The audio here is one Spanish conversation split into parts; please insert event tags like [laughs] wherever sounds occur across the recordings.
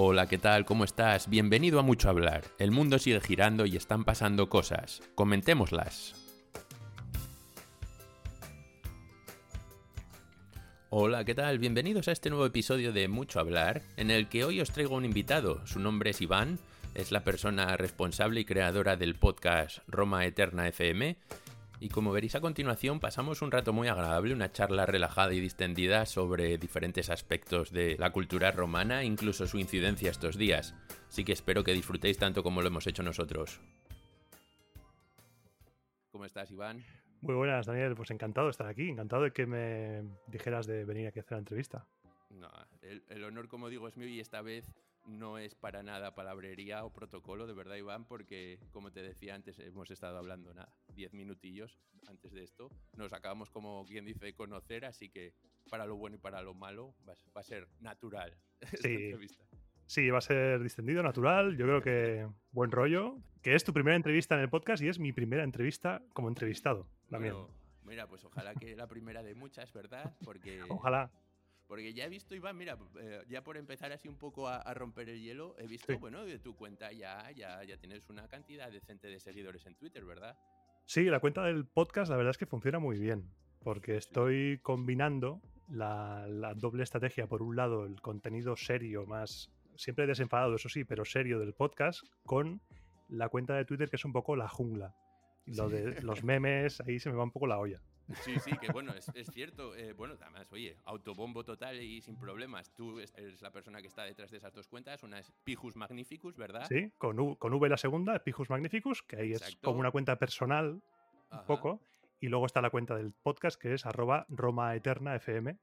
Hola, ¿qué tal? ¿Cómo estás? Bienvenido a Mucho Hablar. El mundo sigue girando y están pasando cosas. Comentémoslas. Hola, ¿qué tal? Bienvenidos a este nuevo episodio de Mucho Hablar, en el que hoy os traigo un invitado. Su nombre es Iván, es la persona responsable y creadora del podcast Roma Eterna FM y como veréis a continuación, pasamos un rato muy agradable, una charla relajada y distendida sobre diferentes aspectos de la cultura romana, incluso su incidencia estos días. Así que espero que disfrutéis tanto como lo hemos hecho nosotros. ¿Cómo estás, Iván? Muy buenas, Daniel. Pues encantado de estar aquí, encantado de que me dijeras de venir aquí a hacer la entrevista. No, el, el honor, como digo, es mío y esta vez no es para nada palabrería o protocolo, de verdad, Iván, porque como te decía antes, hemos estado hablando nada, diez minutillos antes de esto. Nos acabamos, como quien dice, conocer, así que para lo bueno y para lo malo va, a ser natural [laughs] esta entrevista. Sí, va a ser distendido, natural. Yo creo que buen rollo. Que es tu primera entrevista en el podcast y es mi primera entrevista como entrevistado. También. mira, pues ojalá que la primera de muchas, ¿verdad? Porque. [laughs] Ojalá. Porque ya he visto, Iván, mira, eh, ya por empezar así un poco a, romper el hielo, he visto, bueno, de tu cuenta ya, ya, ya tienes una cantidad decente de seguidores en Twitter, ¿verdad? Sí, la cuenta del podcast la verdad es que funciona muy bien, porque estoy combinando la, la, doble estrategia, por un lado, el contenido serio, más siempre desenfadado, eso sí, pero serio del podcast, con la cuenta de Twitter que es un poco la jungla. Lo de los memes, ahí se me va un poco la olla. Sí, sí, que bueno, es, cierto. Eh, bueno, además, oye, autobombo total y sin problemas. Tú eres la persona que está detrás de esas dos cuentas. Una es Pijus Magnificus, ¿verdad? Sí, con, U, con V la segunda, Pijus Magnificus, que ahí es como una cuenta personal, un poco. Y luego está la cuenta del podcast, que es arroba Roma Eterna FM.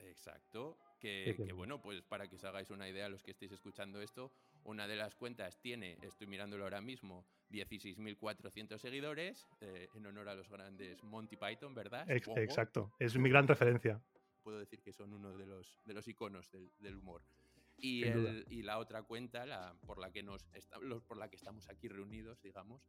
Exacto. Que, que, bueno, pues para que os hagáis una idea, los que estéis escuchando esto, una de las cuentas tiene, estoy mirándolo ahora mismo, 16.400 seguidores, eh, en honor a los grandes Monty Python, ¿verdad? exacto, es mi gran referencia. Puedo decir que son uno de los, de los iconos del, humor. Y, el, y, la otra cuenta, la, por, la que nos por la que estamos aquí reunidos, digamos,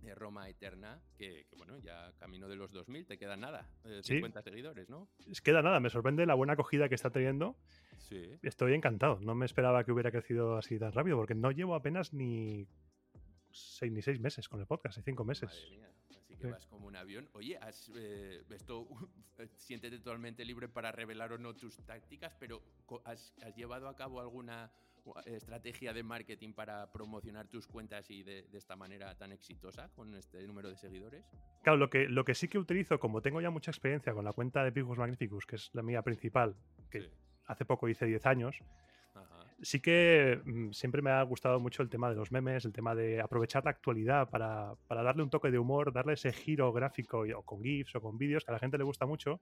de Roma Eterna, que, bueno, ya camino de los 2000, te queda nada, 50 eh, seguidores, ¿no? Es queda nada, me sorprende la buena acogida que está teniendo. Sí. Estoy encantado, no me esperaba que hubiera crecido así tan rápido, porque no llevo apenas ni seis, ni seis meses con el podcast, hay cinco meses. Madre mía, así que vas como un avión. Oye, has, eh, esto, [laughs] siéntete totalmente libre para revelar o no tus tácticas, pero ¿has, has llevado a cabo alguna estrategia de marketing para promocionar tus cuentas y de, esta manera tan exitosa con este número de seguidores? Claro, lo que, lo que sí que utilizo, como tengo ya mucha experiencia con la cuenta de Pijos Magnificus, que es la mía principal, que hace poco hice 10 años, sí que mm, siempre me ha gustado mucho el tema de los memes, el tema de aprovechar la actualidad para, para darle un toque de humor, darle ese giro gráfico o con GIFs o con vídeos que a la gente le gusta mucho.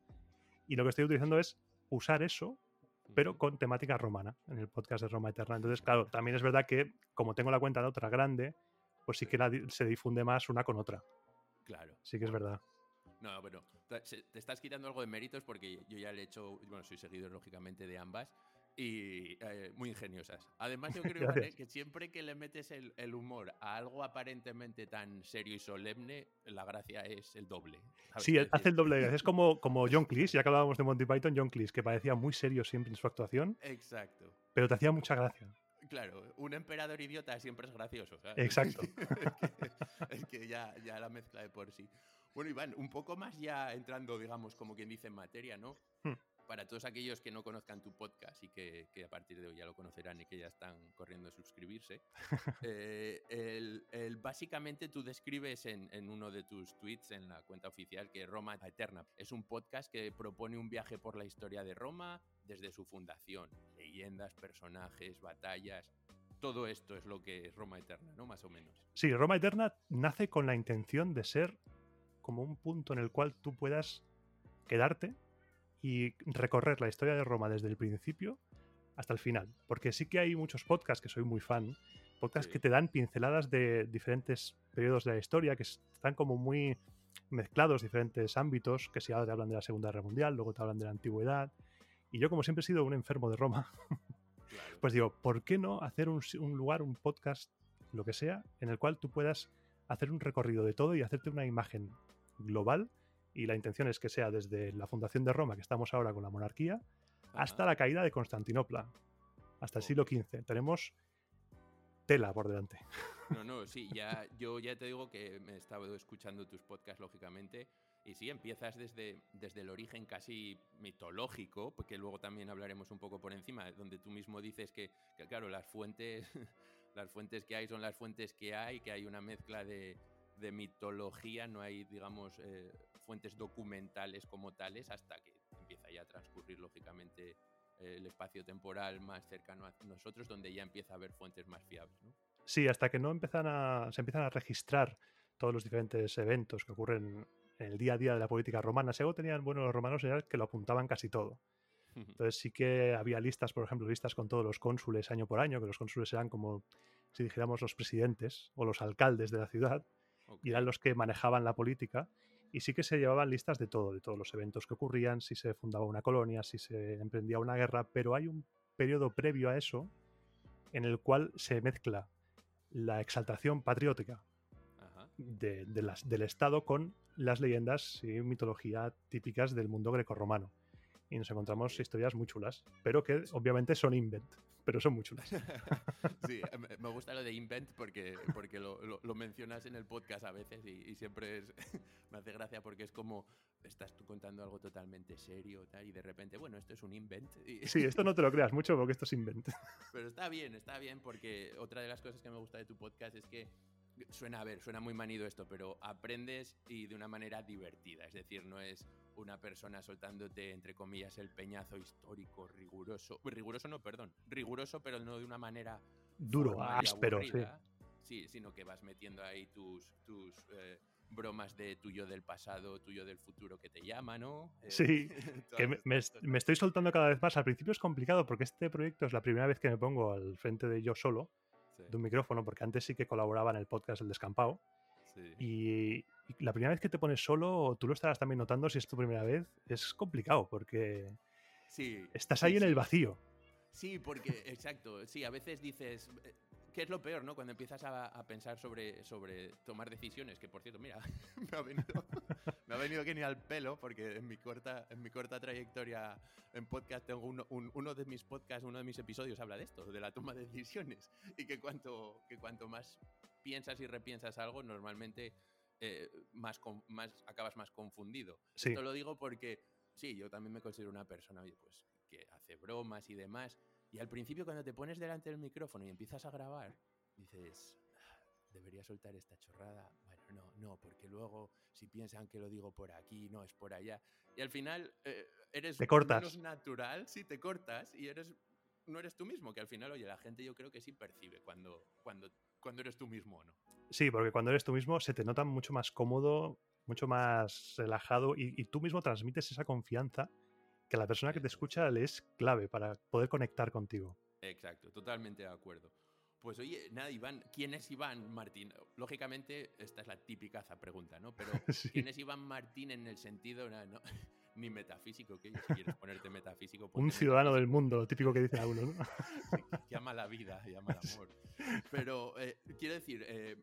Y lo que estoy utilizando es usar eso pero con temática romana, en el podcast de Roma Eterna. Entonces, claro, también es verdad que como tengo la cuenta de otra grande, pues sí que se difunde más una con otra. Claro. Sí que es verdad. No, bueno, te estás quitando algo de méritos porque yo ya le he hecho, bueno, soy seguidor lógicamente de ambas y eh, muy ingeniosas. Además, yo [laughs] creo que siempre que le metes el, humor a algo aparentemente tan serio y solemne, la gracia es el doble. Sí, hace el doble. Es [laughs] como, como John Cleese, ya que hablábamos de Monty Python, John Cleese, que parecía muy serio siempre en su actuación. Exacto. Pero te hacía mucha gracia. Claro, un emperador idiota siempre es gracioso. Exacto. [laughs] es que, ya, ya la mezcla de por sí. Bueno, Iván, un poco más ya entrando, digamos, como quien dice en materia, ¿no? Hmm para todos aquellos que no conozcan tu podcast y que, a partir de hoy ya lo conocerán y que ya están corriendo a suscribirse, [laughs] eh, el, básicamente tú describes en, uno de tus tweets en la cuenta oficial que Roma Eterna es un podcast que propone un viaje por la historia de Roma desde su fundación, leyendas, personajes, batallas. Todo esto es lo que es Roma Eterna, ¿no? Más o menos. Sí, Roma Eterna nace con la intención de ser como un punto en el cual tú puedas quedarte y recorrer la historia de Roma desde el principio hasta el final. Porque sí que hay muchos podcasts que soy muy fan, podcasts que te dan pinceladas de diferentes periodos de la historia, que están como muy mezclados, diferentes ámbitos, que si ahora te hablan de la Segunda Guerra Mundial, luego te hablan de la Antigüedad. Y yo como siempre he sido un enfermo de Roma, [laughs] pues digo, ¿por qué no hacer un, un lugar, un podcast, lo que sea, en el cual tú puedas hacer un recorrido de todo y hacerte una imagen global y la intención es que sea desde la fundación de Roma, que estamos ahora con la monarquía, hasta la caída de Constantinopla. hasta el siglo XV. Tenemos tela por delante. No, no, [laughs] sí, ya, yo ya te digo que me he estado escuchando tus podcasts, lógicamente, y sí, empiezas desde, desde el origen casi mitológico, porque luego también hablaremos un poco por encima, donde tú mismo dices que, que claro, las fuentes, [laughs] las fuentes que hay son las fuentes que hay, que hay una mezcla de, de mitología, no hay, digamos, eh, fuentes documentales como tales, hasta que empieza ya a transcurrir, lógicamente, el espacio temporal más cercano a nosotros, donde ya empieza a haber fuentes más fiables. ¿no? Sí, hasta que no empiezan a, se empiezan a registrar todos los diferentes eventos que ocurren en el día a día de la política romana. Si algo tenían bueno los romanos era que lo apuntaban casi todo. [laughs] Entonces sí que había listas, por ejemplo, listas con todos los cónsules año por año, que los cónsules eran como, si dijéramos, los presidentes o los alcaldes de la ciudad, y eran los que manejaban la política. Y sí que se llevaban listas de todo, de todos los eventos que ocurrían, si se fundaba una colonia, si se emprendía una guerra, pero hay un periodo previo a eso en el cual se mezcla la exaltación patriótica de, las, del Estado con las leyendas y mitología típicas del mundo grecorromano. Y nos encontramos historias muy chulas, pero que obviamente son invent pero son muy chulas. [laughs] sí, [laughs] me gusta lo de invent porque, porque lo, lo, mencionas en el podcast a veces y, siempre es, [laughs] me hace gracia porque es como estás tú contando algo totalmente serio tal, y de repente, bueno, esto es un invent. Sí, esto no te lo creas mucho porque esto es invent. Pero está bien, está bien porque otra de las cosas que me gusta de tu podcast es que suena a ver, suena muy manido esto, pero aprendes y de una manera divertida. Es decir, no es una persona soltándote, entre comillas, el peñazo histórico riguroso. Riguroso no, perdón. Riguroso, pero no de una manera... Duro, áspero, sí. Sí, sino que vas metiendo ahí tus, tus eh, bromas de tuyo del pasado, tuyo del futuro que te llama, ¿no? Eh, sí, [laughs] que me, estoy soltando cada vez más. Al principio es complicado porque este proyecto es la primera vez que me pongo al frente de yo solo, de un micrófono, porque antes sí que colaboraba en el podcast El Descampado. Y, la primera vez que te pones solo, tú lo estarás también notando si es tu primera vez, es complicado porque sí, estás ahí en el vacío. Sí, porque, exacto, sí, a veces dices, eh, ¿qué es lo peor, no? Cuando empiezas a, pensar sobre, sobre tomar decisiones, que por cierto, mira, [laughs] me ha venido, me ha venido que ni al pelo, porque en mi corta, en mi corta trayectoria en podcast tengo uno, uno de mis podcasts, uno de mis episodios habla de esto, de la toma de [laughs] decisiones, y que cuanto, que cuanto más piensas y repiensas algo, normalmente eh, más, más, acabas más confundido. Esto lo digo porque, sí, yo también me considero una persona, oye, pues que hace bromas y demás. Y al principio cuando te pones delante del micrófono y empiezas a grabar, dices, ah, debería soltar esta chorrada. Bueno, no, no, porque luego si piensan que lo digo por aquí, no, es por allá. Y al final eh, eres te cortas. menos natural, sí, te cortas y eres no eres tú mismo, que al final, oye, la gente yo creo que sí percibe cuando, cuando, cuando eres tú mismo o no. Sí, porque cuando eres tú mismo se te nota mucho más cómodo, mucho más relajado y, tú mismo transmites esa confianza que a la persona que te escucha le es clave para poder conectar contigo. Exacto, totalmente de acuerdo. Pues oye, nada, Iván, ¿quién es Iván Martín? Lógicamente, esta es la típica pregunta, ¿no? Pero [laughs] ¿quién es Iván Martín en el sentido, no, [laughs] ni metafísico, que si quieres ponerte metafísico? Un ciudadano del mundo, lo típico que dice a uno, ¿no? [laughs] que ama la vida y ama el amor. Pero eh, quiero decir, eh,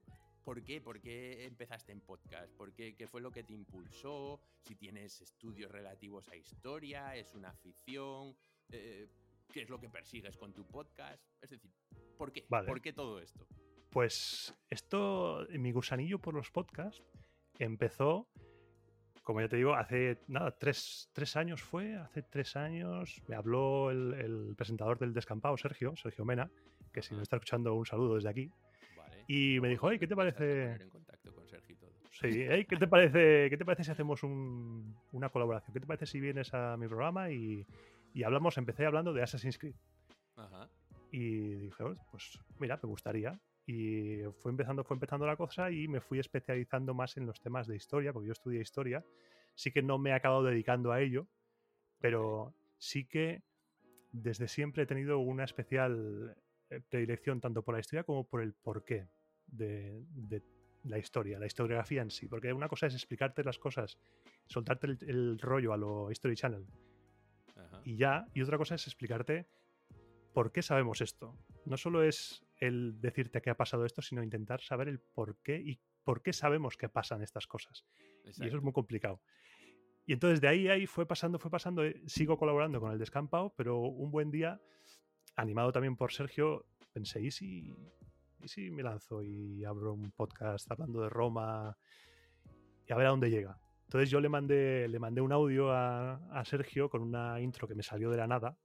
¿por qué? ¿Por qué empezaste en podcast? ¿Por qué? ¿Qué fue lo que te impulsó? Si tienes estudios relativos a historia, es una afición, eh, ¿qué es lo que persigues con tu podcast? Es decir, ¿por qué? ¿Por qué todo esto? Pues esto, mi gusanillo por los podcasts empezó como ya te digo, hace nada, tres, años fue, hace tres años me habló el, presentador del descampado, Sergio, Sergio Mena, que si me está escuchando un saludo desde aquí. Y me dijo, ¿qué te parece? En contacto con Sergio todo. Sí, ¿qué te parece? ¿Qué te parece si hacemos una colaboración? ¿Qué te parece si vienes a mi programa y, hablamos? Empecé hablando de Assassin's Creed. Ajá. Y dije, pues mira, me gustaría. Y fue empezando, fue empezando la cosa y me fui especializando más en los temas de historia, porque yo estudié historia. Sí que no me he acabado dedicando a ello, pero sí que desde siempre he tenido una especial eh, predilección tanto por la historia como por el porqué de, la historia, la historiografía en sí. Porque una cosa es explicarte las cosas, soltarte el, rollo a lo History Channel y ya, y otra cosa es explicarte por qué sabemos esto. No solo es el decirte que ha pasado esto, sino intentar saber el por qué y por qué sabemos que pasan estas cosas. Y eso es muy complicado. Y entonces de ahí ahí fue pasando, fue pasando. Eh, sigo colaborando con el descampado, pero un buen día animado también por Sergio, pensé, ¿y si, ¿y si me lanzo y abro un podcast hablando de Roma y a ver a dónde llega? Entonces yo le mandé, le mandé un audio a, a Sergio con una intro que me salió de la nada,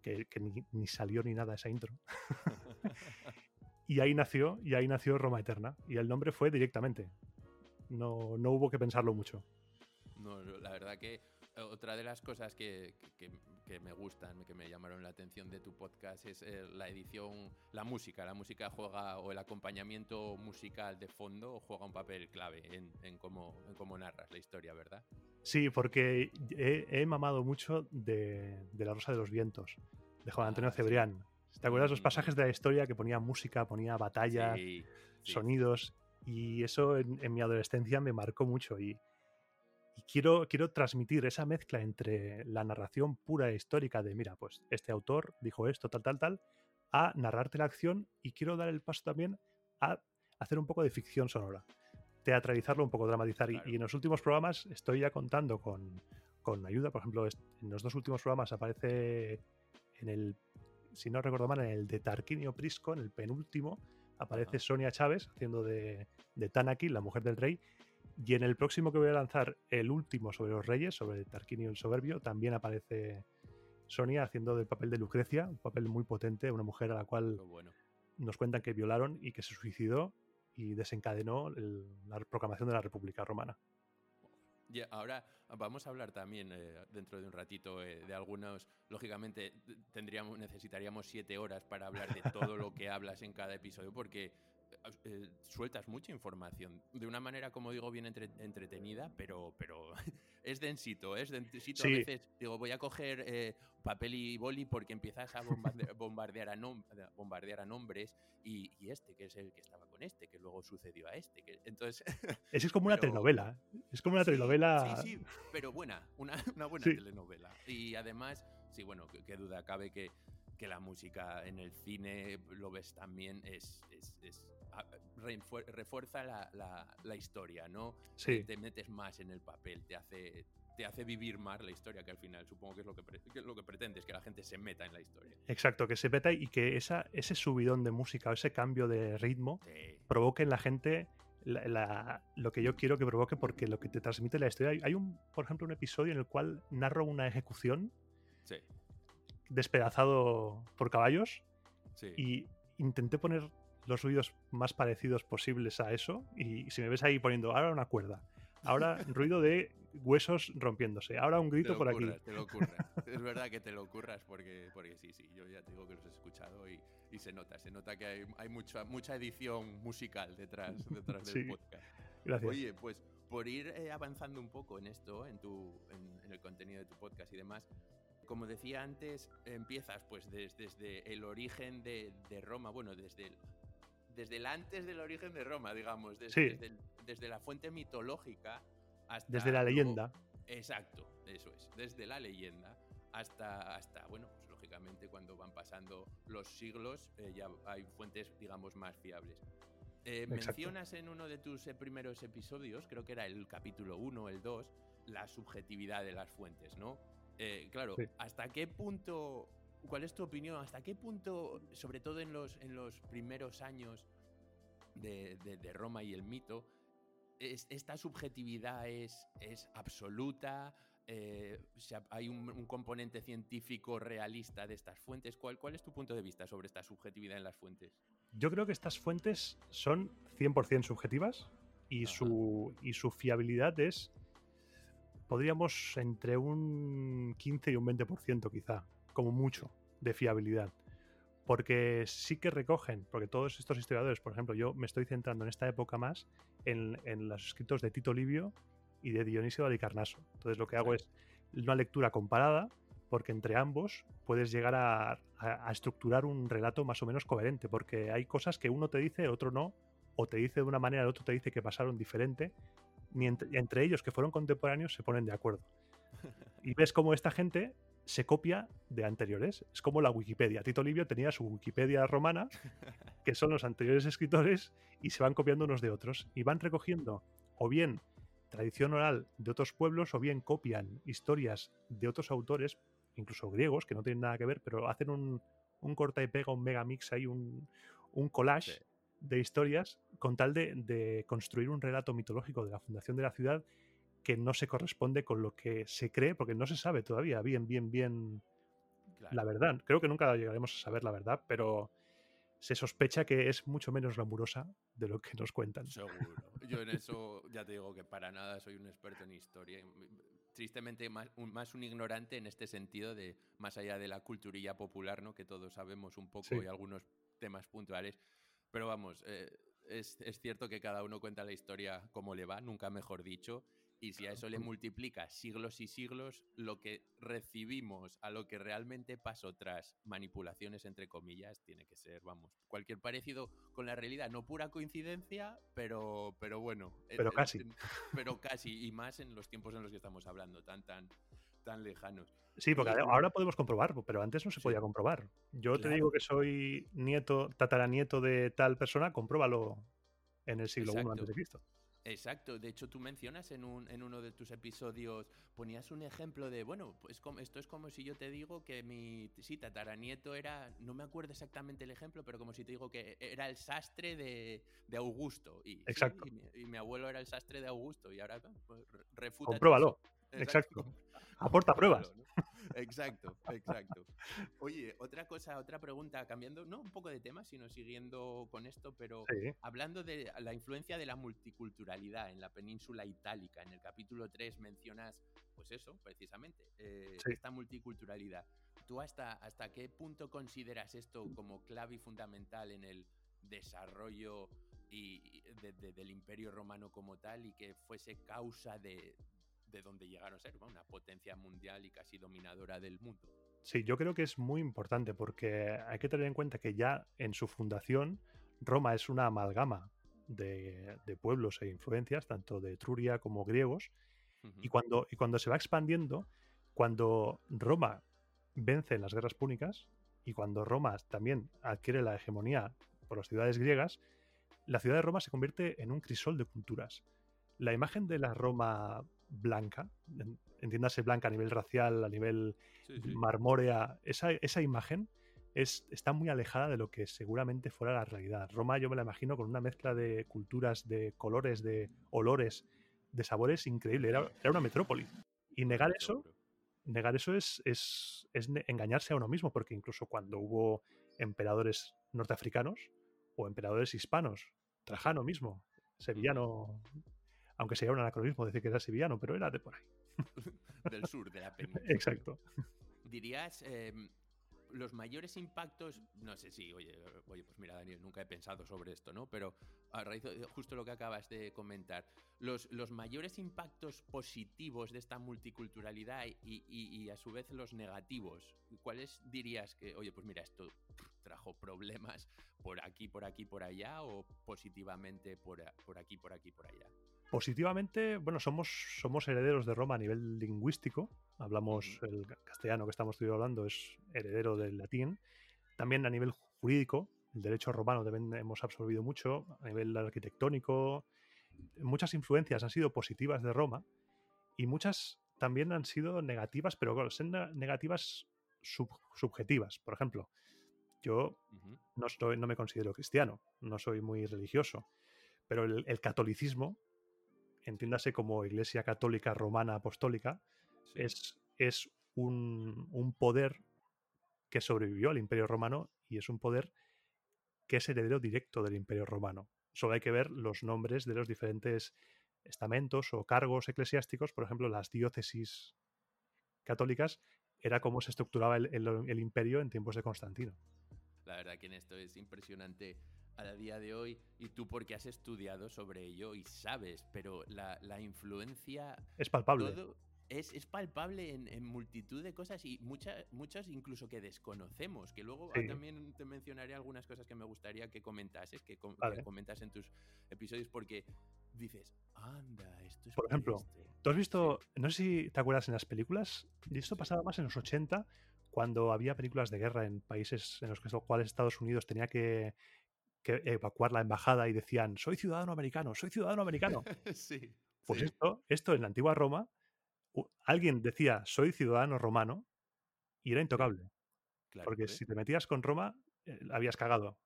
que, que ni, ni, salió ni nada esa intro. [laughs] y ahí nació, y ahí nació Roma Eterna. Y el nombre fue directamente. No, no hubo que pensarlo mucho. No, la verdad que otra de las cosas que, que, que, me gustan, que me llamaron la atención de tu podcast es eh, la edición, la música. La música juega, o el acompañamiento musical de fondo, juega un papel clave en, en, cómo, en cómo, narras la historia, ¿verdad? Sí, porque he, he mamado mucho de, de, La Rosa de los Vientos, de Juan Antonio ah, Cebrián. Sí. ¿Te acuerdas los pasajes de la historia que ponía música, ponía batalla, sí, sí. sonidos? Y eso en, en, mi adolescencia me marcó mucho. Y, y quiero, quiero transmitir esa mezcla entre la narración pura e histórica de, mira, pues este autor dijo esto, tal, tal, tal, a narrarte la acción y quiero dar el paso también a hacer un poco de ficción sonora, teatralizarlo un poco, dramatizar. Claro. Y, y, en los últimos programas estoy ya contando con, con ayuda, por ejemplo, en los dos últimos programas aparece en el, si no recuerdo mal, en el de Tarquinio Prisco, en el penúltimo, aparece Sonia Chávez haciendo de, de Tanaki, la mujer del rey, y en el próximo que voy a lanzar, el último sobre los reyes, sobre Tarquinio el Soberbio, también aparece Sonia haciendo del papel de Lucrecia, un papel muy potente, una mujer a la cual bueno. nos cuentan que violaron y que se suicidó y desencadenó el, la proclamación de la República Romana. Y ahora vamos a hablar también eh, dentro de un ratito eh, de algunos. Lógicamente tendríamos, necesitaríamos siete horas para hablar de todo lo que [laughs] hablas en cada episodio, porque eh, sueltas mucha información de una manera, como digo, bien entre, entretenida, pero, pero [laughs] es densito, es densito. Sí. A veces digo, voy a coger eh, papel y boli porque empiezas a bombardear, [laughs] bombardear, a, nom bombardear a nombres y, y, este, que es el que estaba con este, que luego sucedió a este. Que, entonces, [laughs] es, es como una telenovela, es como una sí, telenovela. Sí, sí, pero buena, una, una buena sí. telenovela. Y además, sí, bueno, qué duda cabe que que la música en el cine lo ves también es, es, es refuerza la, la, la, historia, ¿no? Sí. Te metes más en el papel, te hace, te hace vivir más la historia, que al final supongo que es lo que, que es lo que pretendes, que la gente se meta en la historia. Exacto, que se meta y que esa, ese subidón de música o ese cambio de ritmo sí. provoque en la gente la, la, lo que yo quiero que provoque porque lo que te transmite la historia. Hay un, por ejemplo, un episodio en el cual narro una ejecución sí. Despedazado por caballos sí. y intenté poner los ruidos más parecidos posibles a eso. Y si me ves ahí poniendo ahora una cuerda, ahora [laughs] ruido de huesos rompiéndose, ahora un grito por ocurras, aquí. Te lo ocurras. [laughs] es verdad que te lo ocurras porque, porque sí, sí, yo ya te digo que los he escuchado y, y se nota, se nota que hay, hay mucha, mucha edición musical detrás, [laughs] detrás del podcast. Gracias. Oye, pues por ir eh, avanzando un poco en esto, en, tu, en, en el contenido de tu podcast y demás, como decía antes, empiezas pues desde, desde el origen de, de, Roma, bueno, desde el, desde el antes del origen de Roma, digamos, desde, sí. desde, el, desde la fuente mitológica hasta... Desde la leyenda. Luego, exacto, eso es, desde la leyenda hasta, hasta bueno, pues lógicamente cuando van pasando los siglos eh, ya hay fuentes, digamos, más fiables. Eh, mencionas en uno de tus eh, primeros episodios, creo que era el capítulo 1 o el 2, la subjetividad de las fuentes, ¿no? Eh, claro, sí. ¿hasta qué punto ¿Cuál es tu opinión? ¿Hasta qué punto, sobre todo en los, en los primeros años de, de, de Roma y el mito, es, esta subjetividad es, es absoluta? Eh, ¿Hay un, un, componente científico realista de estas fuentes? ¿Cuál, ¿Cuál es tu punto de vista sobre esta subjetividad en las fuentes? Yo creo que estas fuentes son 100% subjetivas y su, y su fiabilidad es, podríamos, entre un 15 y un 20% quizá como mucho, de fiabilidad. Porque sí que recogen, porque todos estos historiadores, por ejemplo, yo me estoy centrando en esta época más en, en los escritos de Tito Livio y de Dionisio de Alicarnaso. Entonces lo que hago es una lectura comparada, porque entre ambos puedes llegar a, a, a, estructurar un relato más o menos coherente, porque hay cosas que uno te dice, otro no, o te dice de una manera, el otro te dice que pasaron diferente, ni entre, entre ellos que fueron contemporáneos se ponen de acuerdo. [laughs] Y ves cómo esta gente se copia de anteriores. Es como la Wikipedia. Tito Livio tenía su Wikipedia romana, [laughs] que son los anteriores escritores, y se van copiando unos de otros. Y van recogiendo o bien tradición oral de otros pueblos, o bien copian historias de otros autores, incluso griegos, que no tienen nada que ver, pero hacen un, un corta y pega, un mega mix, hay un, un collage de historias con tal de, de, construir un relato mitológico de la fundación de la ciudad que no se corresponde con lo que se cree, porque no se sabe todavía bien, bien, bien claro. la verdad. Creo que nunca llegaremos a saber la verdad, pero se sospecha que es mucho menos glamurosa de lo que nos cuentan. Seguro. Yo en [laughs] eso ya te digo que para nada soy un experto en historia. Tristemente más un, más un ignorante en este sentido de más allá de la culturilla popular, ¿no? Que todos sabemos un poco sí. y algunos temas puntuales. Pero vamos, eh, es, es, cierto que cada uno cuenta la historia como le va, nunca mejor dicho. Y si a eso le multiplica siglos y siglos, lo que recibimos a lo que realmente pasó tras manipulaciones, entre comillas, tiene que ser, vamos, cualquier parecido con la realidad. No pura coincidencia, pero, pero bueno. Pero casi. Pero casi, y más en los tiempos en los que estamos hablando, tan, tan, tan lejanos. Sí, porque ahora podemos comprobar, pero antes no se podía comprobar. Yo claro. te digo que soy nieto, tataranieto de tal persona, compruébalo en el siglo I antes de Cristo. Exacto, de hecho tú mencionas en, un, en uno de tus episodios, ponías un ejemplo de, bueno, pues como, esto es como si yo te digo que mi, sí, tataranieto era, no me acuerdo exactamente el ejemplo, pero como si te digo que era el sastre de, de Augusto. Y, Exacto. Sí, y, mi, y, mi, abuelo era el sastre de Augusto y ahora pues, refuta. Compruébalo. Exacto. Exacto. Aporta pruebas. ¿no? Exacto, exacto. Oye, otra cosa, otra pregunta, cambiando, no un poco de tema, sino siguiendo con esto, pero sí. hablando de la influencia de la multiculturalidad en la península itálica. En el capítulo 3 mencionas, pues eso, precisamente, eh, sí. esta multiculturalidad. ¿Tú hasta, hasta qué punto consideras esto como clave y fundamental en el desarrollo y de, de, del imperio romano como tal y que fuese causa de, de donde llegaron a ser, una potencia mundial y casi dominadora del mundo. Sí, yo creo que es muy importante porque hay que tener en cuenta que ya en su fundación Roma es una amalgama de, de pueblos e influencias, tanto de Etruria como griegos, uh -huh. y, cuando, y cuando se va expandiendo, cuando Roma vence en las guerras púnicas y cuando Roma también adquiere la hegemonía por las ciudades griegas, la ciudad de Roma se convierte en un crisol de culturas. La imagen de la Roma blanca, entiéndase blanca a nivel racial, a nivel sí, sí. marmórea, esa, esa imagen es, está muy alejada de lo que seguramente fuera la realidad. Roma yo me la imagino con una mezcla de culturas, de colores, de olores, de sabores increíble. Era, era una metrópoli. Y negar eso, negar eso es, es, es engañarse a uno mismo, porque incluso cuando hubo emperadores norteafricanos o emperadores hispanos, Trajano mismo, sevillano, aunque sería un anacronismo decir que era sevillano, pero era de por ahí. [laughs] Del sur de la península. Exacto. Dirías, eh, los mayores impactos, no sé si, oye, oye, pues mira, Daniel, nunca he pensado sobre esto, ¿no? Pero a raíz de justo lo que acabas de comentar, los, los mayores impactos positivos de esta multiculturalidad y, y, y, a su vez los negativos, ¿cuáles dirías que, oye, pues mira, esto trajo problemas por aquí, por aquí, por allá o positivamente por, por aquí, por aquí, por allá? Positivamente, bueno, somos, somos herederos de Roma a nivel lingüístico. Hablamos el castellano que estamos hablando, es heredero del latín. También a nivel jurídico, el derecho romano también hemos absorbido mucho. A nivel arquitectónico, muchas influencias han sido positivas de Roma y muchas también han sido negativas, pero claro, son negativas sub, subjetivas. Por ejemplo, yo uh -huh. no, estoy, no me considero cristiano, no soy muy religioso, pero el, el catolicismo entiéndase como Iglesia Católica Romana Apostólica, sí. es, es un, un, poder que sobrevivió al Imperio Romano y es un poder que es heredero directo del Imperio Romano. Solo hay que ver los nombres de los diferentes estamentos o cargos eclesiásticos, por ejemplo, las diócesis católicas, era cómo se estructuraba el, el, el imperio en tiempos de Constantino. La verdad que en esto es impresionante a día de hoy y tú porque has estudiado sobre ello y sabes, pero la, la influencia... Es palpable. Todo es, es palpable en, en, multitud de cosas y muchas muchas incluso que desconocemos, que luego sí. también te mencionaré algunas cosas que me gustaría que comentases, que, com vale. que comentas en tus episodios, porque dices, anda, esto es... Por ejemplo, tú has visto, sí. no sé si te acuerdas en las películas, y esto pasaba más en los 80, cuando había películas de guerra en países en los cuales Estados Unidos tenía que que evacuar la embajada y decían, soy ciudadano americano, soy ciudadano americano. [laughs] sí. Pues sí. esto, esto en la antigua Roma, alguien decía, soy ciudadano romano, y era intocable. porque si te metías con Roma, eh, habías cagado.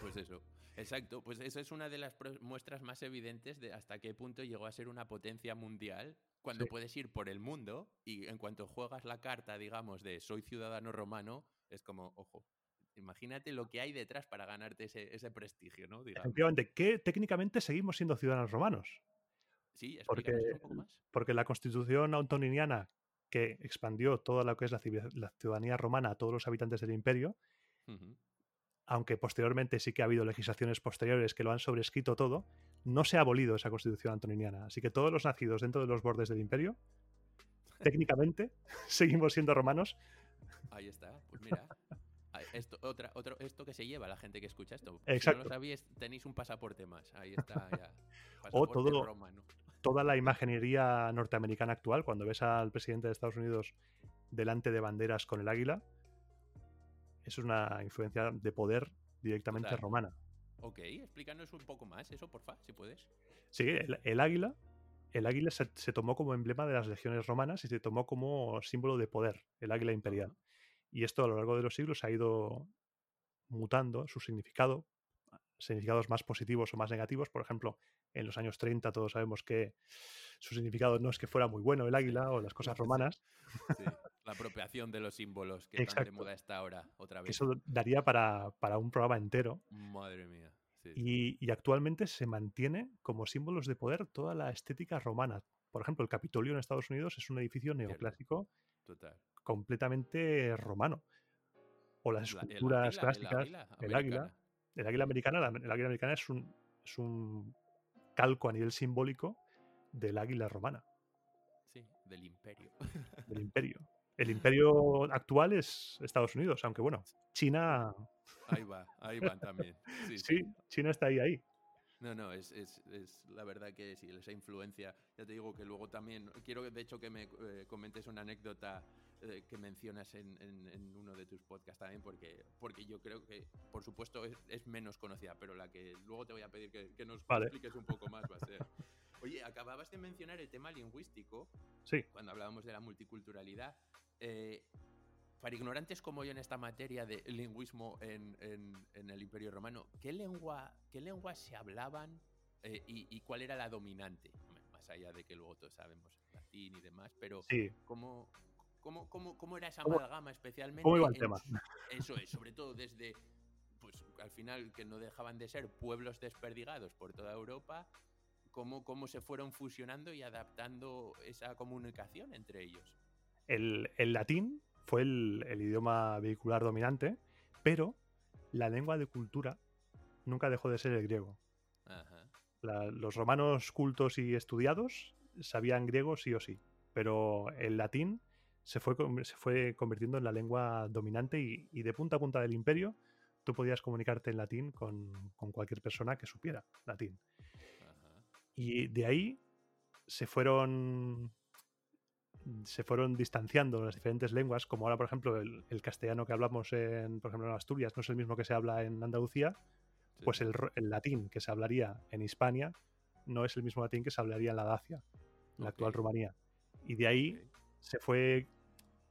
Pues eso. Exacto, pues esa es una de las muestras más evidentes de hasta qué punto llegó a ser una potencia mundial cuando puedes ir por el mundo y en cuanto juegas la carta, digamos, de soy ciudadano romano, es como, ojo, imagínate lo que hay detrás para ganarte ese, prestigio, ¿no? Efectivamente, que técnicamente seguimos siendo ciudadanos romanos. Sí, porque, un poco más. Porque la constitución autoniniana que expandió toda lo que es la, ciudadanía romana a todos los habitantes del imperio, aunque posteriormente sí que ha habido legislaciones posteriores que lo han sobrescrito todo, no se ha abolido esa constitución antoniniana. Así que todos los nacidos dentro de los bordes del imperio, [laughs] técnicamente, [laughs] seguimos siendo romanos. Ahí está, pues mira. Esto, otra, otro, esto que se lleva la gente que escucha esto. Exacto. Si no lo sabéis, tenéis un pasaporte más. Ahí está ya. [laughs] o todo, toda la imaginería norteamericana actual, cuando ves al presidente de Estados Unidos delante de banderas con el águila, es una influencia de poder directamente romana. Ok, explícanos un poco más eso, porfa, si puedes. Sí, el, águila, el águila se, tomó como emblema de las legiones romanas y se tomó como símbolo de poder, el águila imperial. Y esto a lo largo de los siglos ha ido mutando su significado, significados más positivos o más negativos. Por ejemplo, en los años 30 todos sabemos que su significado no es que fuera muy bueno el águila o las cosas [laughs] romanas. la apropiación de los símbolos que tan de moda está ahora, otra vez. Eso daría para, un programa entero. Madre mía. y, actualmente se mantiene como símbolos de poder toda la estética romana. Por ejemplo, el Capitolio en Estados Unidos es un edificio neoclásico completamente romano. O las esculturas clásicas, el águila, el águila, americana, el águila americana es un, es un calco a nivel simbólico del águila romana. Sí, del imperio. Del imperio. El [laughs] imperio actual es Estados Unidos, aunque bueno, China. Ahí va, ahí van también. [laughs] Sí, China está ahí, ahí. No, no, es, es, es, la verdad que sí, esa influencia. Ya te digo que luego también, quiero de hecho que me eh, comentes una anécdota eh, que mencionas en, en, uno de tus podcasts también, porque, porque yo creo que, por supuesto, es, menos conocida, pero la que luego te voy a pedir que, que nos expliques un poco más va a ser. Oye, acababas de mencionar el tema lingüístico. Sí. Cuando hablábamos de la multiculturalidad. Eh, para ignorantes como yo en esta materia de lingüismo en, el Imperio Romano, ¿qué lengua, qué lenguas se hablaban eh, y, cuál era la dominante? Más allá de que luego todos sabemos latín y demás, pero ¿cómo, cómo, cómo, era esa amalgama especialmente? ¿Cómo iba el tema? Eso es, sobre todo desde, pues al final que no dejaban de ser pueblos desperdigados por toda Europa, cómo, cómo se fueron fusionando y adaptando esa comunicación entre ellos. El, latín fue el, idioma vehicular dominante, pero la lengua de cultura nunca dejó de ser el griego. los romanos cultos y estudiados sabían griego sí o sí, pero el latín se fue, se fue convirtiendo en la lengua dominante y, de punta a punta del imperio tú podías comunicarte en latín con, con cualquier persona que supiera latín. Y de ahí se fueron se fueron distanciando las diferentes lenguas, como ahora, por ejemplo, el, castellano que hablamos en, por ejemplo, en Asturias no es el mismo que se habla en Andalucía, pues el, latín que se hablaría en Hispania no es el mismo latín que se hablaría en la Dacia, en la actual Rumanía. Y de ahí se fue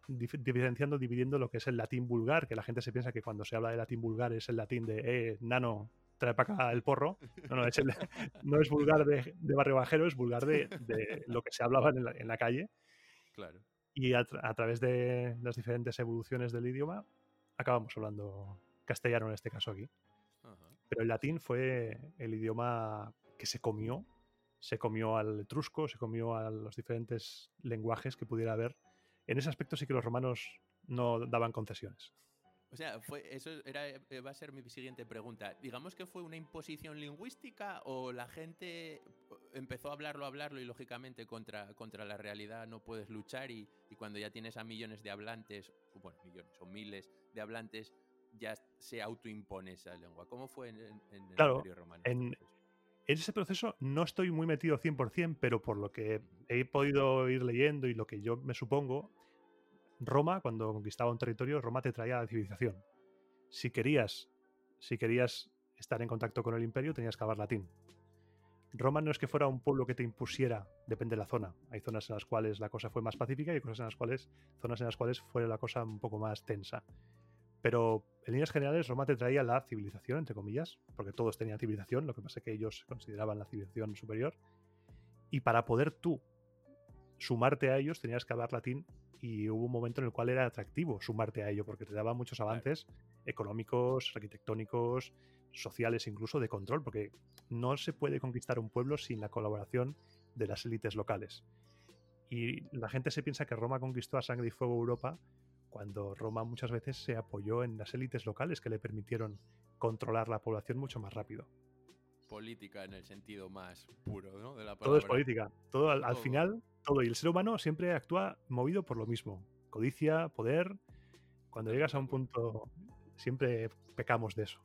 diferenciando, dividiendo lo que es el latín vulgar, que la gente se piensa que cuando se habla de latín vulgar es el latín de, eh, nano, trae para acá el porro. No, no, es, [laughs] no es vulgar de, barrio bajero, es vulgar de, lo que se hablaba en la, calle. Claro. Y a, través de las diferentes evoluciones del idioma, acabamos hablando castellano en este caso aquí. Pero el latín fue el idioma que se comió, se comió al etrusco, se comió a los diferentes lenguajes que pudiera haber. En ese aspecto sí que los romanos no daban concesiones. O sea, fue, eso era, eh, va a ser mi siguiente pregunta. Digamos que fue una imposición lingüística o la gente empezó a hablarlo, a hablarlo y lógicamente contra, contra la realidad no puedes luchar y, cuando ya tienes a millones de hablantes, bueno, millones o miles de hablantes, ya se autoimpone esa lengua. ¿Cómo fue en, el Imperio Romano? En, en ese proceso no estoy muy metido 100%, pero por lo que he podido ir leyendo y lo que yo me supongo, Roma, cuando conquistaba un territorio, Roma te traía la civilización. Si querías, si querías estar en contacto con el imperio, tenías que hablar latín. Roma no es que fuera un pueblo que te impusiera, depende de la zona. Hay zonas en las cuales la cosa fue más pacífica y cosas en las cuales, zonas en las cuales fue la cosa un poco más tensa. Pero en líneas generales, Roma te traía la civilización, entre comillas, porque todos tenían civilización, lo que pasa es que ellos consideraban la civilización superior. Y para poder tú sumarte a ellos, tenías que hablar latín y hubo un momento en el cual era atractivo sumarte a ello, porque te daba muchos avances económicos, arquitectónicos, sociales, incluso de control, porque no se puede conquistar un pueblo sin la colaboración de las élites locales. Y la gente se piensa que Roma conquistó a sangre y fuego Europa cuando Roma muchas veces se apoyó en las élites locales que le permitieron controlar la población mucho más rápido. Política en el sentido más puro, ¿no? De la todo es política. Todo al, final, todo. Y el ser humano siempre actúa movido por lo mismo. Codicia, poder. Cuando llegas a un punto, siempre pecamos de eso.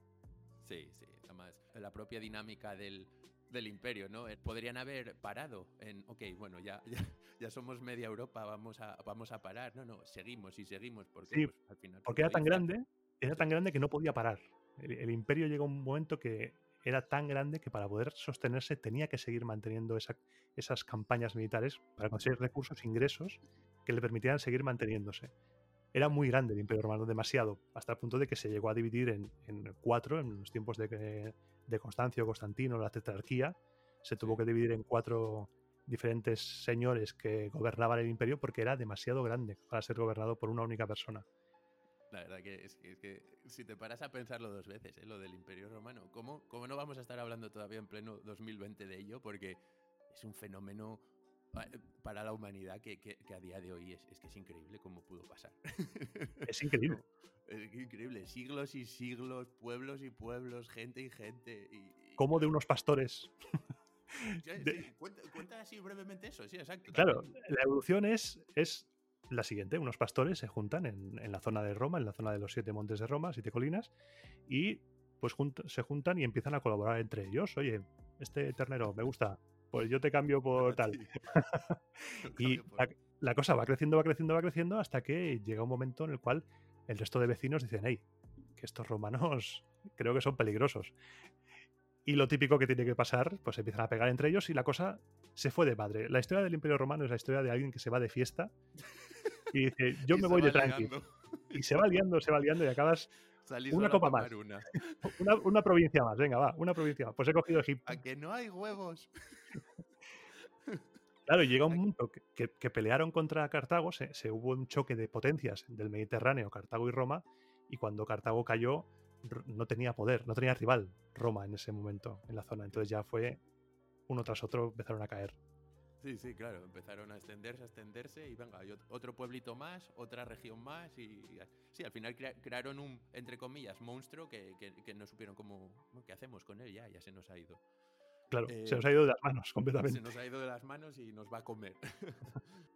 Sí, sí. Además, la propia dinámica del, del imperio, ¿no? Eh, podrían haber parado en, ok, bueno, ya, ya, somos media Europa, vamos a, vamos a parar. No, no, seguimos y seguimos. Porque, pues, al final, porque era tan grande, era tan grande que no podía parar. El, imperio llegó a un momento que era tan grande que para poder sostenerse tenía que seguir manteniendo esas campañas militares para conseguir recursos, ingresos que le permitieran seguir manteniéndose. Era muy grande el Imperio Romano, demasiado, hasta el punto de que se llegó a dividir en, en cuatro en los tiempos de, de Constancio, Constantino, la tetrarquía, se tuvo que dividir en cuatro diferentes señores que gobernaban el imperio porque era demasiado grande para ser gobernado por una única persona. La verdad que es, que, si te paras a pensarlo dos veces, ¿eh? lo del imperio romano, ¿cómo, ¿cómo no vamos a estar hablando todavía en pleno 2020 de ello? Porque es un fenómeno para la humanidad que, que, a día de hoy es, es, que es increíble cómo pudo pasar. [laughs] Es increíble. Es increíble. Siglos y siglos, pueblos y pueblos, gente y gente. Y, Como de unos pastores. [laughs] cuenta, así brevemente eso, sí, exacto. Claro, la evolución es, es la siguiente. Unos pastores se juntan en, en, la zona de Roma, en la zona de los siete montes de Roma, siete colinas, y pues se juntan y empiezan a colaborar entre ellos. Oye, este ternero me gusta, pues yo te cambio por [laughs] tal. y la, cosa va creciendo, va creciendo, va creciendo hasta que llega un momento en el cual el resto de vecinos dicen, hey, que estos romanos [laughs] creo que son peligrosos. Y lo típico que tiene que pasar, pues empiezan a pegar entre ellos y la cosa se fue de madre. La historia del Imperio Romano es la historia de alguien que se va de fiesta y dice, [laughs] yo me voy de tranqui. Y se va liando, se va liando y acabas [laughs] una copa más. [laughs] Una. una. provincia más, venga, va, una provincia más. Pues he cogido Egipto. A que no hay huevos. Claro, llega un punto que, pelearon contra Cartago, se, hubo un choque de potencias del Mediterráneo, Cartago y Roma, y cuando Cartago cayó no tenía poder, no tenía rival Roma en ese momento en la zona. Entonces ya fue uno tras otro empezaron a caer. Sí, sí, claro, empezaron a extenderse, a extenderse y venga, otro pueblito más, otra región más y, sí, al final crearon un, entre comillas, monstruo que, no supieron cómo, qué hacemos con él, ya, ya se nos ha ido. Claro, se nos ha ido de las manos completamente. Se nos ha ido de las manos y nos va a comer. [laughs]